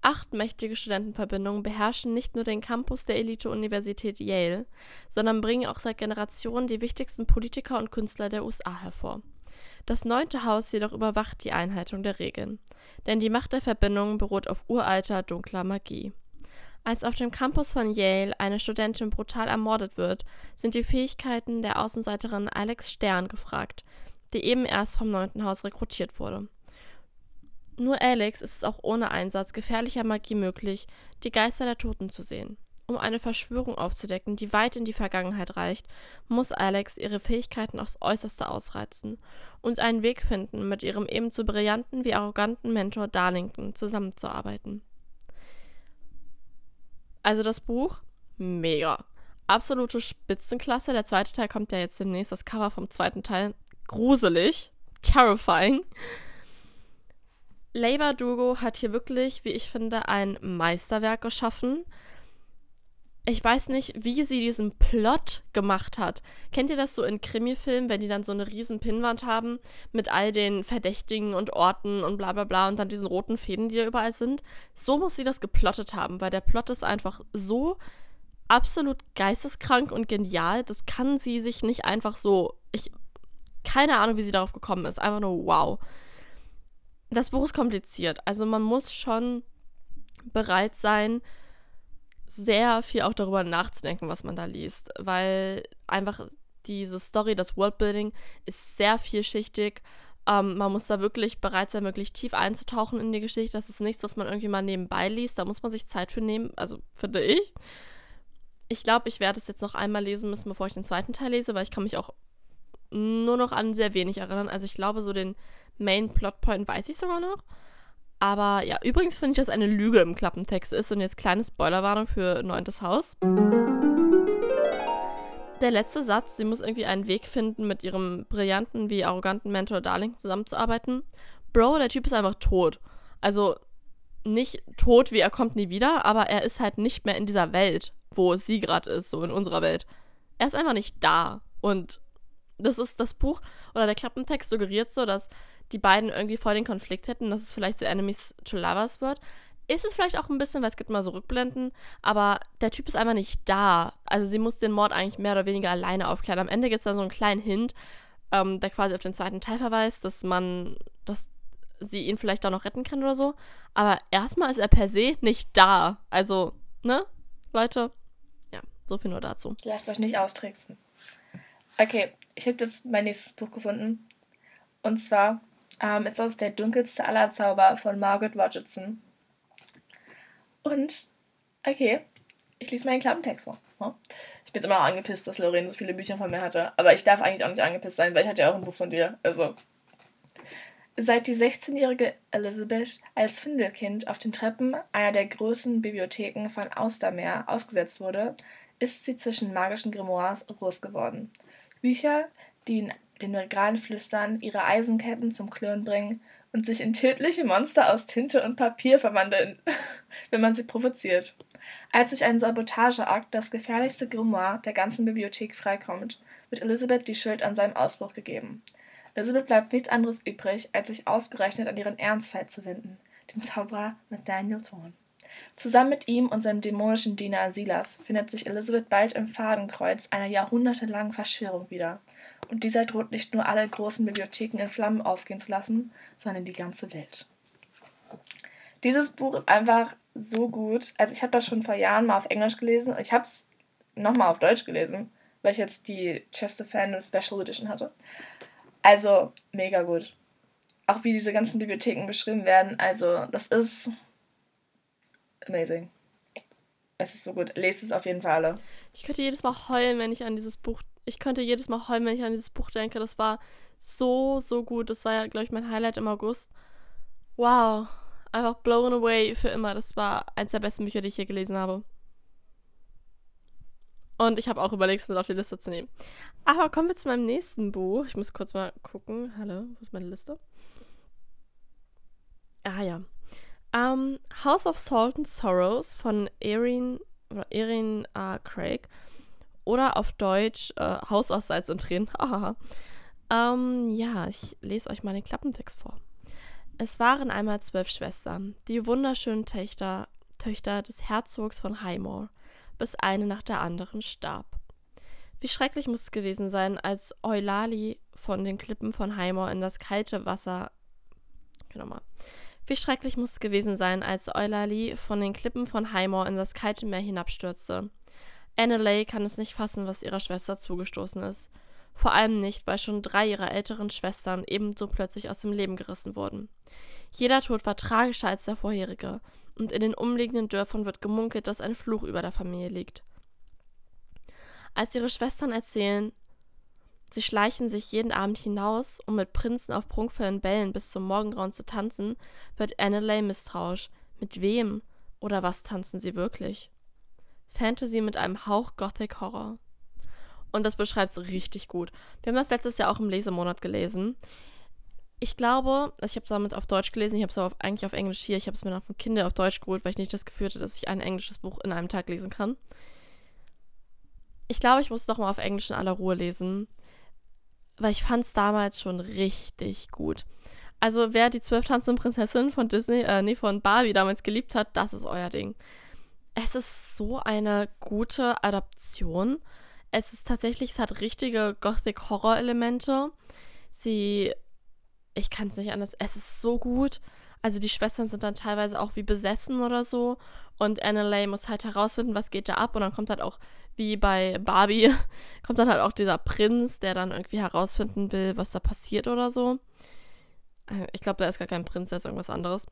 Speaker 1: Acht mächtige Studentenverbindungen beherrschen nicht nur den Campus der Elite-Universität Yale, sondern bringen auch seit Generationen die wichtigsten Politiker und Künstler der USA hervor. Das neunte Haus jedoch überwacht die Einhaltung der Regeln, denn die Macht der Verbindungen beruht auf uralter, dunkler Magie. Als auf dem Campus von Yale eine Studentin brutal ermordet wird, sind die Fähigkeiten der Außenseiterin Alex Stern gefragt, die eben erst vom neunten Haus rekrutiert wurde. Nur Alex ist es auch ohne Einsatz gefährlicher Magie möglich, die Geister der Toten zu sehen. Um eine Verschwörung aufzudecken, die weit in die Vergangenheit reicht, muss Alex ihre Fähigkeiten aufs Äußerste ausreizen und einen Weg finden, mit ihrem ebenso brillanten wie arroganten Mentor Darlington zusammenzuarbeiten. Also das Buch, mega. Absolute Spitzenklasse. Der zweite Teil kommt ja jetzt demnächst. Das Cover vom zweiten Teil, gruselig, terrifying. Labor Dugo hat hier wirklich, wie ich finde, ein Meisterwerk geschaffen. Ich weiß nicht, wie sie diesen Plot gemacht hat. Kennt ihr das so in Krimi-Filmen, wenn die dann so eine riesen Pinnwand haben mit all den Verdächtigen und Orten und bla bla bla und dann diesen roten Fäden, die da überall sind? So muss sie das geplottet haben, weil der Plot ist einfach so absolut geisteskrank und genial. Das kann sie sich nicht einfach so. Ich. Keine Ahnung, wie sie darauf gekommen ist. Einfach nur wow das Buch ist kompliziert. Also man muss schon bereit sein, sehr viel auch darüber nachzudenken, was man da liest, weil einfach diese Story, das Worldbuilding ist sehr vielschichtig. Ähm, man muss da wirklich bereit sein, wirklich tief einzutauchen in die Geschichte. Das ist nichts, was man irgendwie mal nebenbei liest. Da muss man sich Zeit für nehmen, also finde ich. Ich glaube, ich werde es jetzt noch einmal lesen müssen, bevor ich den zweiten Teil lese, weil ich kann mich auch nur noch an sehr wenig erinnern. Also ich glaube, so den Main Plotpoint weiß ich sogar noch. Aber ja, übrigens finde ich, dass eine Lüge im Klappentext ist. Und jetzt kleine Spoilerwarnung für Neuntes Haus. der letzte Satz, sie muss irgendwie einen Weg finden, mit ihrem brillanten wie arroganten Mentor Darling zusammenzuarbeiten. Bro, der Typ ist einfach tot. Also nicht tot, wie er kommt nie wieder, aber er ist halt nicht mehr in dieser Welt, wo sie gerade ist, so in unserer Welt. Er ist einfach nicht da. Und das ist das Buch oder der Klappentext suggeriert so, dass die beiden irgendwie voll den Konflikt hätten, dass es vielleicht zu Enemies to Lovers wird. Ist es vielleicht auch ein bisschen, weil es gibt mal so Rückblenden, aber der Typ ist einfach nicht da. Also sie muss den Mord eigentlich mehr oder weniger alleine aufklären. Am Ende gibt es dann so einen kleinen Hint, ähm, der quasi auf den zweiten Teil verweist, dass man, dass sie ihn vielleicht auch noch retten kann oder so. Aber erstmal ist er per se nicht da. Also, ne, Leute? Ja, so viel nur dazu.
Speaker 2: Lasst euch nicht austricksen. Okay, ich habe jetzt mein nächstes Buch gefunden. Und zwar ähm, ist das Der dunkelste aller Zauber von Margaret Rogerson. Und, okay, ich lese meinen Klappentext vor. Ich bin jetzt immer noch angepisst, dass Lorraine so viele Bücher von mir hatte. Aber ich darf eigentlich auch nicht angepisst sein, weil ich hatte ja auch ein Buch von dir. Also, Seit die 16-jährige Elizabeth als Findelkind auf den Treppen einer der größten Bibliotheken von Austermeer ausgesetzt wurde, ist sie zwischen magischen Grimoires groß geworden. Bücher, die in den Regalen flüstern, ihre Eisenketten zum Klirren bringen und sich in tödliche Monster aus Tinte und Papier verwandeln, wenn man sie provoziert. Als durch einen Sabotageakt das gefährlichste Grimoire der ganzen Bibliothek freikommt, wird Elizabeth die Schuld an seinem Ausbruch gegeben. Elizabeth bleibt nichts anderes übrig, als sich ausgerechnet an ihren Ernstfall zu wenden, den Zauberer Nathaniel Thorne. Zusammen mit ihm und seinem dämonischen Diener Silas findet sich Elizabeth bald im Fadenkreuz einer jahrhundertelangen Verschwörung wieder. Und dieser droht nicht nur alle großen Bibliotheken in Flammen aufgehen zu lassen, sondern die ganze Welt. Dieses Buch ist einfach so gut. Also ich habe das schon vor Jahren mal auf Englisch gelesen und ich habe es nochmal auf Deutsch gelesen, weil ich jetzt die Chester Fan Special Edition hatte. Also mega gut. Auch wie diese ganzen Bibliotheken beschrieben werden. Also das ist amazing. Es ist so gut. Lest es auf jeden Fall alle.
Speaker 1: Ich könnte jedes Mal heulen, wenn ich an dieses Buch. Ich könnte jedes Mal heulen, wenn ich an dieses Buch denke. Das war so, so gut. Das war ja, glaube ich, mein Highlight im August. Wow. Einfach blown away für immer. Das war eins der besten Bücher, die ich hier gelesen habe. Und ich habe auch überlegt, es mit auf die Liste zu nehmen. Aber kommen wir zu meinem nächsten Buch. Ich muss kurz mal gucken. Hallo, wo ist meine Liste? Ah ja. Um, House of Salt and Sorrows von Erin, Erin uh, Craig. Oder auf Deutsch uh, Haus aus Salz und Tränen. um, ja, ich lese euch mal den Klappentext vor. Es waren einmal zwölf Schwestern, die wunderschönen Töchter, Töchter des Herzogs von Highmore bis eine nach der anderen starb. Wie schrecklich muss es gewesen sein, als Eulali von den Klippen von Heimor in das kalte Wasser. Genau Wie schrecklich muss es gewesen sein, als Eulali von den Klippen von Heimor in das kalte Meer hinabstürzte. Annalay kann es nicht fassen, was ihrer Schwester zugestoßen ist. Vor allem nicht, weil schon drei ihrer älteren Schwestern ebenso plötzlich aus dem Leben gerissen wurden. Jeder Tod war tragischer als der vorherige, und in den umliegenden Dörfern wird gemunkelt, dass ein Fluch über der Familie liegt. Als ihre Schwestern erzählen, sie schleichen sich jeden Abend hinaus, um mit Prinzen auf prunkvollen Bällen bis zum Morgengrauen zu tanzen, wird Annalay misstrauisch. Mit wem oder was tanzen sie wirklich? Fantasy mit einem Hauch Gothic Horror. Und das beschreibt es richtig gut. Wir haben das letztes Jahr auch im Lesemonat gelesen ich glaube, also ich habe es damit auf Deutsch gelesen, ich habe es aber eigentlich auf Englisch hier. Ich habe es mir dann von Kindern auf Deutsch geholt, weil ich nicht das Gefühl hatte, dass ich ein englisches Buch in einem Tag lesen kann. Ich glaube, ich muss es doch mal auf Englisch in aller Ruhe lesen, weil ich fand es damals schon richtig gut. Also wer die zwölf tanzenden Prinzessinnen von Disney, äh, nee, von Barbie damals geliebt hat, das ist euer Ding. Es ist so eine gute Adaption. Es ist tatsächlich, es hat richtige Gothic-Horror-Elemente. Sie ich kann es nicht anders. Es ist so gut. Also die Schwestern sind dann teilweise auch wie besessen oder so. Und Annalay muss halt herausfinden, was geht da ab. Und dann kommt halt auch, wie bei Barbie, kommt dann halt auch dieser Prinz, der dann irgendwie herausfinden will, was da passiert oder so. Äh, ich glaube, da ist gar kein Prinz, der ist irgendwas anderes.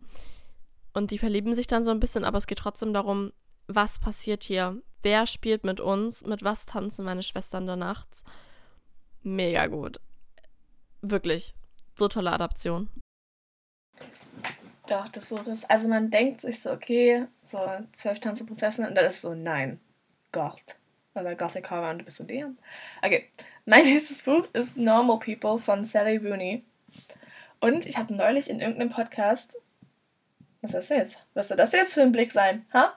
Speaker 1: Und die verlieben sich dann so ein bisschen, aber es geht trotzdem darum, was passiert hier? Wer spielt mit uns? Mit was tanzen meine Schwestern da nachts? Mega gut. Wirklich so tolle Adaption.
Speaker 2: Doch, das Buch ist, also man denkt sich so, okay, so zwölf Tanze Prinzessinnen und dann ist so, nein, Gott. Oder Gothic Horror und du bist so damn. Okay, mein nächstes Buch ist Normal People von Sally Rooney. Und ich habe neulich in irgendeinem Podcast. Was ist das jetzt? Was soll das jetzt für ein Blick sein? Ha?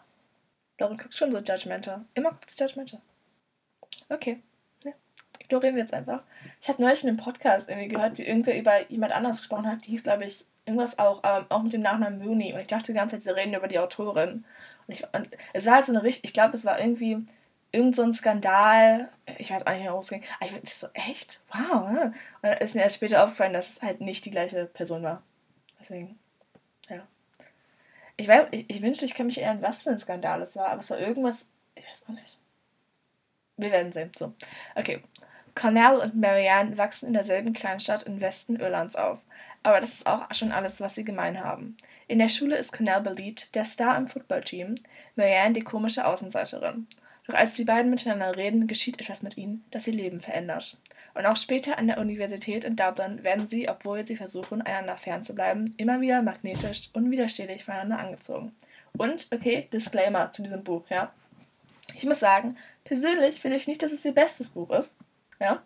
Speaker 2: Lauren guckt schon so judgmental. Immer guckt sie judgmental. Okay. Ignorieren wir jetzt einfach. Ich habe neulich in einem Podcast irgendwie gehört, wie irgendwer über jemand anderes gesprochen hat. Die hieß, glaube ich, irgendwas auch, ähm, auch mit dem Nachnamen Mooney. Und ich dachte die ganze Zeit, sie reden über die Autorin. Und, ich, und es war halt so eine richtig, ich glaube, es war irgendwie irgend so ein Skandal. Ich weiß auch nicht, worum es ging. Aber ich war so, echt? Wow. Und dann ist mir erst später aufgefallen, dass es halt nicht die gleiche Person war. Deswegen. Ich weiß, ich, ich wünschte, ich könnte mich erinnern, was für ein Skandal es war, aber es war irgendwas, ich weiß auch nicht. Wir werden sehen. So, okay. Cornell und Marianne wachsen in derselben Kleinstadt im Westen Irlands auf. Aber das ist auch schon alles, was sie gemein haben. In der Schule ist Cornell beliebt, der Star im Footballteam, Marianne die komische Außenseiterin. Doch als die beiden miteinander reden, geschieht etwas mit ihnen, das ihr Leben verändert. Und auch später an der Universität in Dublin werden sie, obwohl sie versuchen, einander fernzubleiben, immer wieder magnetisch, unwiderstehlich voneinander angezogen. Und, okay, Disclaimer zu diesem Buch, ja. Ich muss sagen, persönlich finde ich nicht, dass es ihr bestes Buch ist, ja.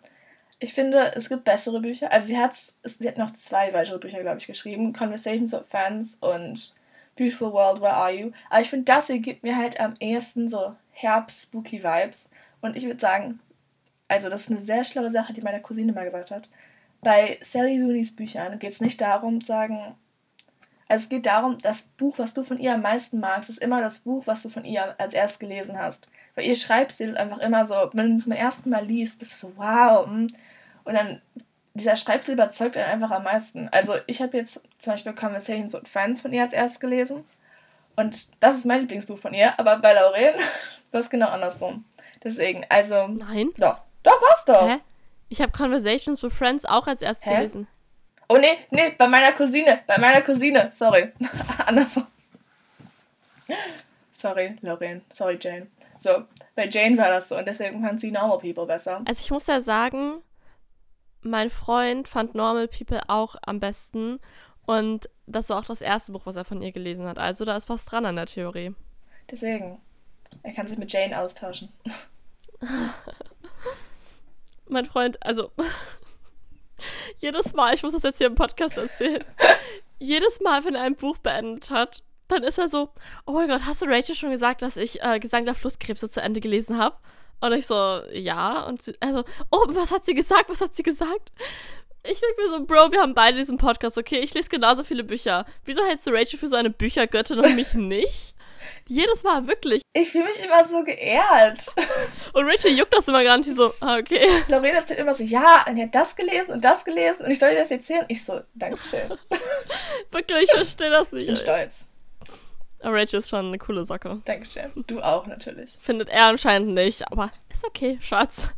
Speaker 2: Ich finde, es gibt bessere Bücher. Also sie hat, sie hat noch zwei weitere Bücher, glaube ich, geschrieben. Conversations with Fans und Beautiful World, Where Are You? Aber ich finde, das hier gibt mir halt am ehesten so Herbst-Spooky-Vibes. Und ich würde sagen, also das ist eine sehr schlaue Sache, die meine Cousine mal gesagt hat. Bei Sally Rooney's Büchern geht es nicht darum zu sagen, also es geht darum, das Buch, was du von ihr am meisten magst, ist immer das Buch, was du von ihr als erstes gelesen hast. Weil ihr schreibt sie das einfach immer so, wenn du es zum ersten Mal liest, bist du so, wow. Mm. Und dann, dieser Schreibstil überzeugt einen einfach am meisten. Also ich habe jetzt zum Beispiel Conversations with Friends von ihr als erstes gelesen. Und das ist mein Lieblingsbuch von ihr. Aber bei Lauren war es genau andersrum. Deswegen, also. Nein. Doch. Doch, war's doch. Hä?
Speaker 1: Ich habe Conversations with Friends auch als erstes Hä? gelesen.
Speaker 2: Oh nee, nee, bei meiner Cousine. Bei meiner Cousine. Sorry. andersrum. Sorry, Lauren. Sorry, Jane. So, bei Jane war das so und deswegen fand sie Normal People besser.
Speaker 1: Also ich muss ja sagen, mein Freund fand Normal People auch am besten und das war auch das erste Buch, was er von ihr gelesen hat. Also da ist was dran an der Theorie.
Speaker 2: Deswegen. Er kann sich mit Jane austauschen.
Speaker 1: mein Freund, also jedes Mal, ich muss das jetzt hier im Podcast erzählen, jedes Mal, wenn er ein Buch beendet hat, dann ist er so, oh mein Gott, hast du Rachel schon gesagt, dass ich äh, Gesang der Flusskrebse zu Ende gelesen habe? Und ich so, ja. Und sie, also, oh, was hat sie gesagt? Was hat sie gesagt? Ich denke mir so, Bro, wir haben beide diesen Podcast, okay? Ich lese genauso viele Bücher. Wieso hältst du Rachel für so eine Büchergöttin und mich nicht? Jedes Mal, wirklich.
Speaker 2: Ich fühle mich immer so geehrt.
Speaker 1: Und Rachel juckt das immer gar nicht so, ah, okay.
Speaker 2: Lorena erzählt immer so, ja, und er hat das gelesen und das gelesen und ich soll dir das erzählen. Ich so, Dankeschön.
Speaker 1: wirklich, ich verstehe das nicht.
Speaker 2: Ich bin ey. stolz.
Speaker 1: Aber Rachel ist schon eine coole Socke.
Speaker 2: Dankeschön. Du auch natürlich.
Speaker 1: Findet er anscheinend nicht, aber ist okay, Schatz.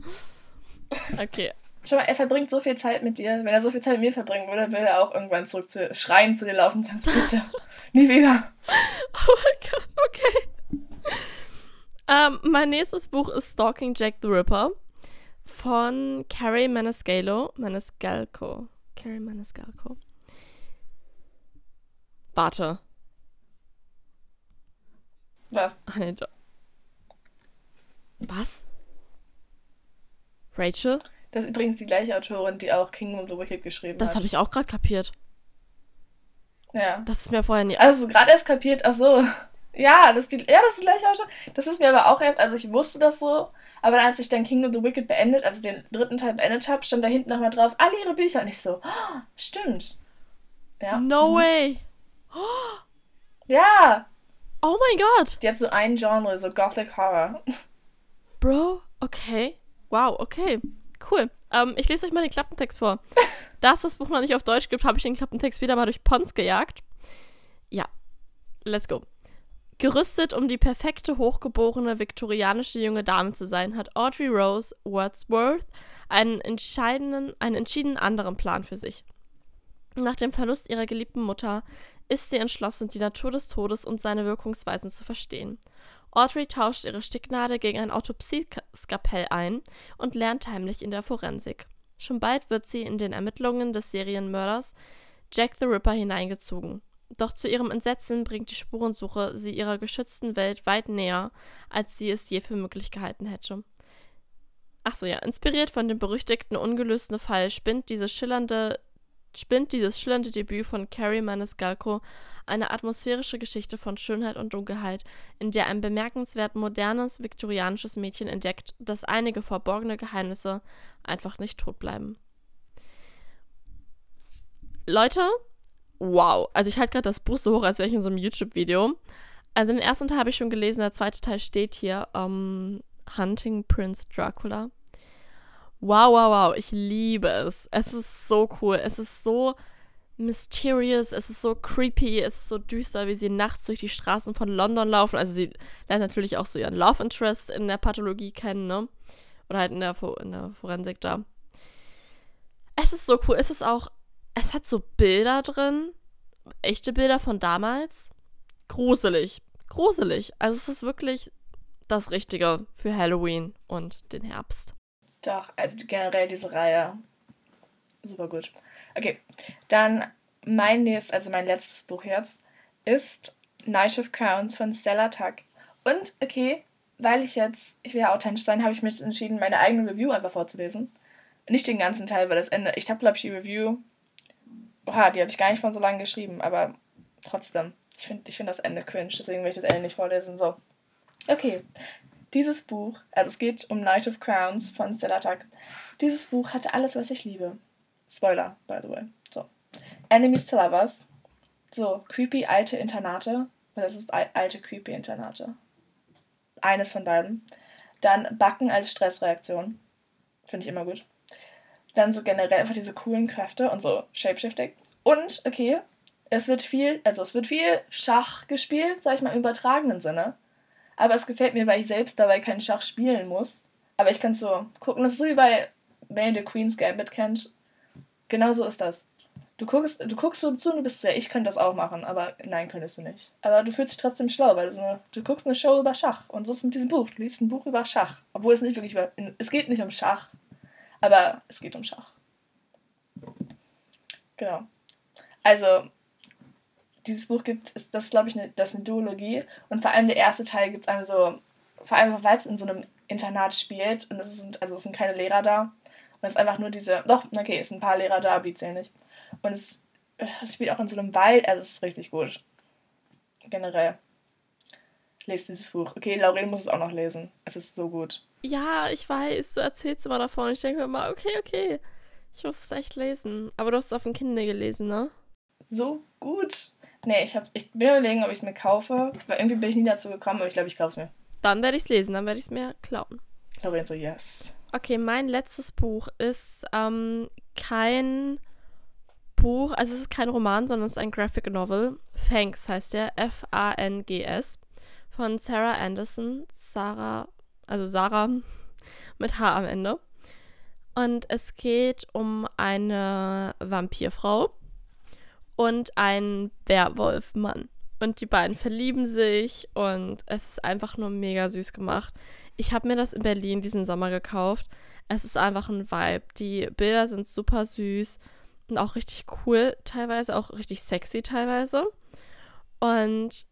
Speaker 1: Okay.
Speaker 2: Schau mal, er verbringt so viel Zeit mit dir. Wenn er so viel Zeit mit mir verbringen würde, würde er auch irgendwann zurück zu schreien zu dir laufen und sagen, bitte, nie wieder.
Speaker 1: Oh mein Gott, okay. Ähm, mein nächstes Buch ist Stalking Jack the Ripper von Carrie Maniscalco. Maniscalco. Carrie Maniscalco. Warte.
Speaker 2: Was?
Speaker 1: Ach nee, Was? Rachel?
Speaker 2: Das ist übrigens die gleiche Autorin, die auch Kingdom of the Wicked geschrieben
Speaker 1: das
Speaker 2: hat.
Speaker 1: Das habe ich auch gerade kapiert.
Speaker 2: Ja.
Speaker 1: Das ist mir vorher nie.
Speaker 2: Also gerade erst kapiert, ach so. Ja, das ist die, ja, das ist die gleiche Autorin. Das ist mir aber auch erst, also ich wusste das so, aber als ich dann Kingdom of the Wicked beendet, also den dritten Teil beendet habe, stand da hinten nochmal drauf, alle ihre Bücher. Und ich so, oh, stimmt.
Speaker 1: Ja. No mhm. way.
Speaker 2: Ja.
Speaker 1: Oh mein Gott.
Speaker 2: Die hat so ein Genre, so Gothic Horror.
Speaker 1: Bro, okay. Wow, okay. Cool. Ähm, ich lese euch mal den Klappentext vor. da es das Buch noch nicht auf Deutsch gibt, habe ich den Klappentext wieder mal durch Pons gejagt. Ja, let's go. Gerüstet, um die perfekte, hochgeborene, viktorianische junge Dame zu sein, hat Audrey Rose Wordsworth einen entscheidenden, einen entschieden anderen Plan für sich. Nach dem Verlust ihrer geliebten Mutter ist sie entschlossen, die Natur des Todes und seine Wirkungsweisen zu verstehen. Audrey tauscht ihre Sticknadel gegen ein Autopsieskapell ein und lernt heimlich in der Forensik. Schon bald wird sie in den Ermittlungen des Serienmörders Jack the Ripper hineingezogen. Doch zu ihrem Entsetzen bringt die Spurensuche sie ihrer geschützten Welt weit näher, als sie es je für möglich gehalten hätte. Ach so, ja. Inspiriert von dem berüchtigten ungelösten Fall spinnt dieses schillernde, spinnt dieses schillernde Debüt von Carrie Maniscalco eine atmosphärische Geschichte von Schönheit und Dunkelheit, in der ein bemerkenswert modernes viktorianisches Mädchen entdeckt, dass einige verborgene Geheimnisse einfach nicht tot bleiben. Leute, wow. Also ich halte gerade das Buch so hoch, als wäre ich in so einem YouTube-Video. Also den ersten Teil habe ich schon gelesen, der zweite Teil steht hier. Um, Hunting Prince Dracula. Wow, wow, wow. Ich liebe es. Es ist so cool. Es ist so mysterious, es ist so creepy, es ist so düster, wie sie nachts durch die Straßen von London laufen. Also sie lernt natürlich auch so ihren Love Interest in der Pathologie kennen, ne? Oder halt in der, in der Forensik da. Es ist so cool. Es ist auch, es hat so Bilder drin. Echte Bilder von damals. Gruselig. Gruselig. Also es ist wirklich das Richtige für Halloween und den Herbst.
Speaker 2: Doch, also generell diese Reihe. Super gut. Okay, dann mein nächstes, also mein letztes Buch jetzt, ist Night of Crowns von Stella Tuck. Und, okay, weil ich jetzt, ich will ja authentisch sein, habe ich mich entschieden, meine eigene Review einfach vorzulesen. Nicht den ganzen Teil, weil das Ende, ich habe, glaube ich, die Review, oha, die habe ich gar nicht von so lange geschrieben, aber trotzdem, ich finde ich find das Ende cringe, deswegen will ich das Ende nicht vorlesen. So, Okay, dieses Buch, also es geht um Night of Crowns von Stella Tuck. Dieses Buch hatte alles, was ich liebe. Spoiler, by the way. So. Enemies to Lovers. So, creepy alte Internate. Das ist alte creepy Internate. Eines von beiden. Dann Backen als Stressreaktion. Finde ich immer gut. Dann so generell einfach diese coolen Kräfte und so Shapeshifting. Und, okay, es wird viel, also es wird viel Schach gespielt, sag ich mal im übertragenen Sinne. Aber es gefällt mir, weil ich selbst dabei keinen Schach spielen muss. Aber ich kann es so gucken. Das ist so wie bei, wenn The Queen's Gambit kennt. Genau so ist das. Du guckst, du guckst so zu und du bist so, ja, ich könnte das auch machen, aber nein, könntest du nicht. Aber du fühlst dich trotzdem schlau, weil du, du guckst eine Show über Schach und so ist es mit diesem Buch. Du liest ein Buch über Schach. Obwohl es nicht wirklich über. Es geht nicht um Schach, aber es geht um Schach. Genau. Also, dieses Buch gibt, ist das, glaube ich, eine, das ist eine Duologie. Und vor allem der erste Teil gibt es einem so, vor allem, weil es in so einem Internat spielt und es sind, also es sind keine Lehrer da. Und es ist einfach nur diese, doch, okay, es sind ein paar Lehrer da, aber die zählen nicht. Und es, es spielt auch in so einem Wald, also es ist richtig gut. Generell. Lest dieses Buch. Okay, Lauren muss es auch noch lesen. Es ist so gut.
Speaker 1: Ja, ich weiß, du erzählst immer davon. Ich denke mir immer, okay, okay. Ich muss es echt lesen. Aber du hast es auf dem Kinder gelesen, ne?
Speaker 2: So gut. Nee, ich, hab's, ich will überlegen, ob ich es mir kaufe. Weil irgendwie bin ich nie dazu gekommen, aber ich glaube, ich kaufe es mir.
Speaker 1: Dann werde ich es lesen, dann werde ich es mir klauen.
Speaker 2: Lorenzo, yes.
Speaker 1: Okay, mein letztes Buch ist ähm, kein Buch, also es ist kein Roman, sondern es ist ein Graphic Novel. Fangs heißt der, F-A-N-G-S. Von Sarah Anderson. Sarah, also Sarah mit H am Ende. Und es geht um eine Vampirfrau, und ein Werwolfmann. Und die beiden verlieben sich und es ist einfach nur mega süß gemacht. Ich habe mir das in Berlin diesen Sommer gekauft. Es ist einfach ein Vibe. Die Bilder sind super süß und auch richtig cool, teilweise auch richtig sexy teilweise. Und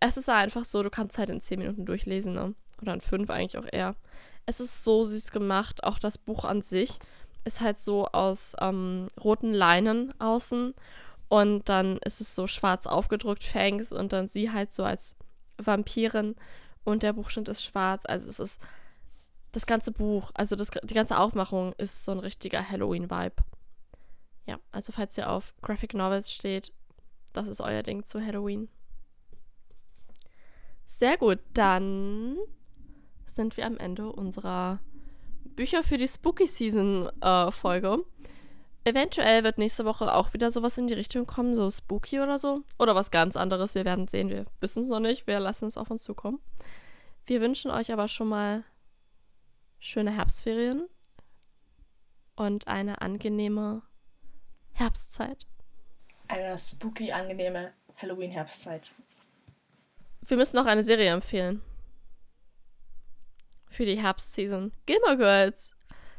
Speaker 1: es ist einfach so, du kannst halt in 10 Minuten durchlesen, ne? Oder in 5 eigentlich auch eher. Es ist so süß gemacht, auch das Buch an sich ist halt so aus ähm, roten Leinen außen und dann ist es so schwarz aufgedruckt, Fangs und dann sie halt so als Vampirin und der Buchschnitt ist schwarz. Also es ist das ganze Buch, also das, die ganze Aufmachung ist so ein richtiger Halloween-Vibe. Ja, also falls ihr auf Graphic Novels steht, das ist euer Ding zu Halloween. Sehr gut, dann sind wir am Ende unserer Bücher für die Spooky Season äh, Folge. Eventuell wird nächste Woche auch wieder sowas in die Richtung kommen, so Spooky oder so. Oder was ganz anderes. Wir werden sehen. Wir wissen es noch nicht. Wir lassen es auf uns zukommen. Wir wünschen euch aber schon mal schöne Herbstferien und eine angenehme Herbstzeit.
Speaker 2: Eine spooky, angenehme Halloween-Herbstzeit.
Speaker 1: Wir müssen noch eine Serie empfehlen für die Herbstseason. Gilmore Girls.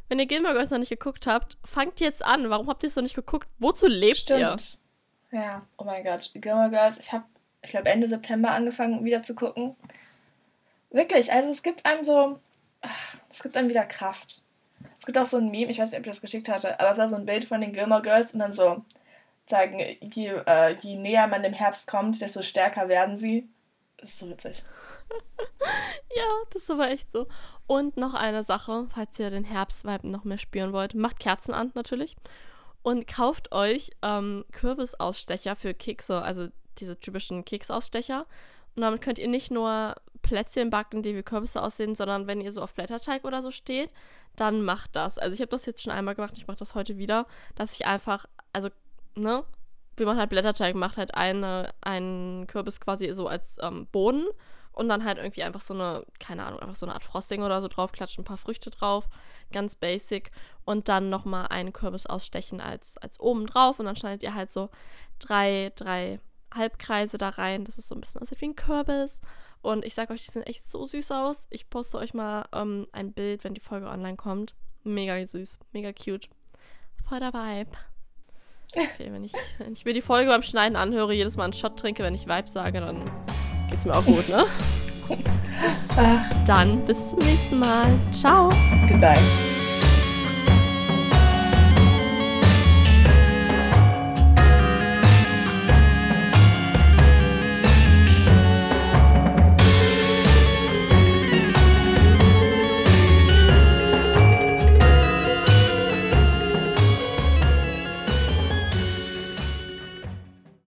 Speaker 1: Wenn ihr Gilmore Girls noch nicht geguckt habt, fangt jetzt an. Warum habt ihr es noch nicht geguckt? Wozu lebt Stimmt.
Speaker 2: ihr? Ja, oh mein Gott. Gilmore Girls, ich habe, ich glaube, Ende September angefangen, wieder zu gucken. Wirklich, also es gibt einem so. Das gibt dann wieder Kraft. Es gibt auch so ein Meme, ich weiß nicht, ob ich das geschickt hatte, aber es war so ein Bild von den Gilmore Girls und dann so sagen, je, äh, je näher man dem Herbst kommt, desto stärker werden sie. Das ist so witzig.
Speaker 1: ja, das ist aber echt so. Und noch eine Sache, falls ihr den Herbstvibe noch mehr spüren wollt, macht Kerzen an natürlich und kauft euch ähm, Kürbisausstecher für Kekse, also diese typischen Keksausstecher. Und damit könnt ihr nicht nur Plätzchen backen, die wie Kürbisse aussehen, sondern wenn ihr so auf Blätterteig oder so steht, dann macht das. Also ich habe das jetzt schon einmal gemacht, ich mache das heute wieder, dass ich einfach, also, ne, wie man halt Blätterteig macht, halt eine, einen Kürbis quasi so als ähm, Boden und dann halt irgendwie einfach so eine, keine Ahnung, einfach so eine Art Frosting oder so drauf, klatschen ein paar Früchte drauf, ganz basic und dann nochmal einen Kürbis ausstechen als, als oben drauf und dann schneidet ihr halt so drei, drei Halbkreise da rein, dass es so ein bisschen aussieht wie ein Kürbis und ich sag euch, die sehen echt so süß aus. Ich poste euch mal ähm, ein Bild, wenn die Folge online kommt. Mega süß, mega cute. Voll der Vibe. Okay, wenn ich, wenn ich mir die Folge beim Schneiden anhöre, jedes Mal einen Shot trinke, wenn ich Vibe sage, dann geht's mir auch gut, ne? Dann bis zum nächsten Mal. Ciao.
Speaker 2: Goodbye.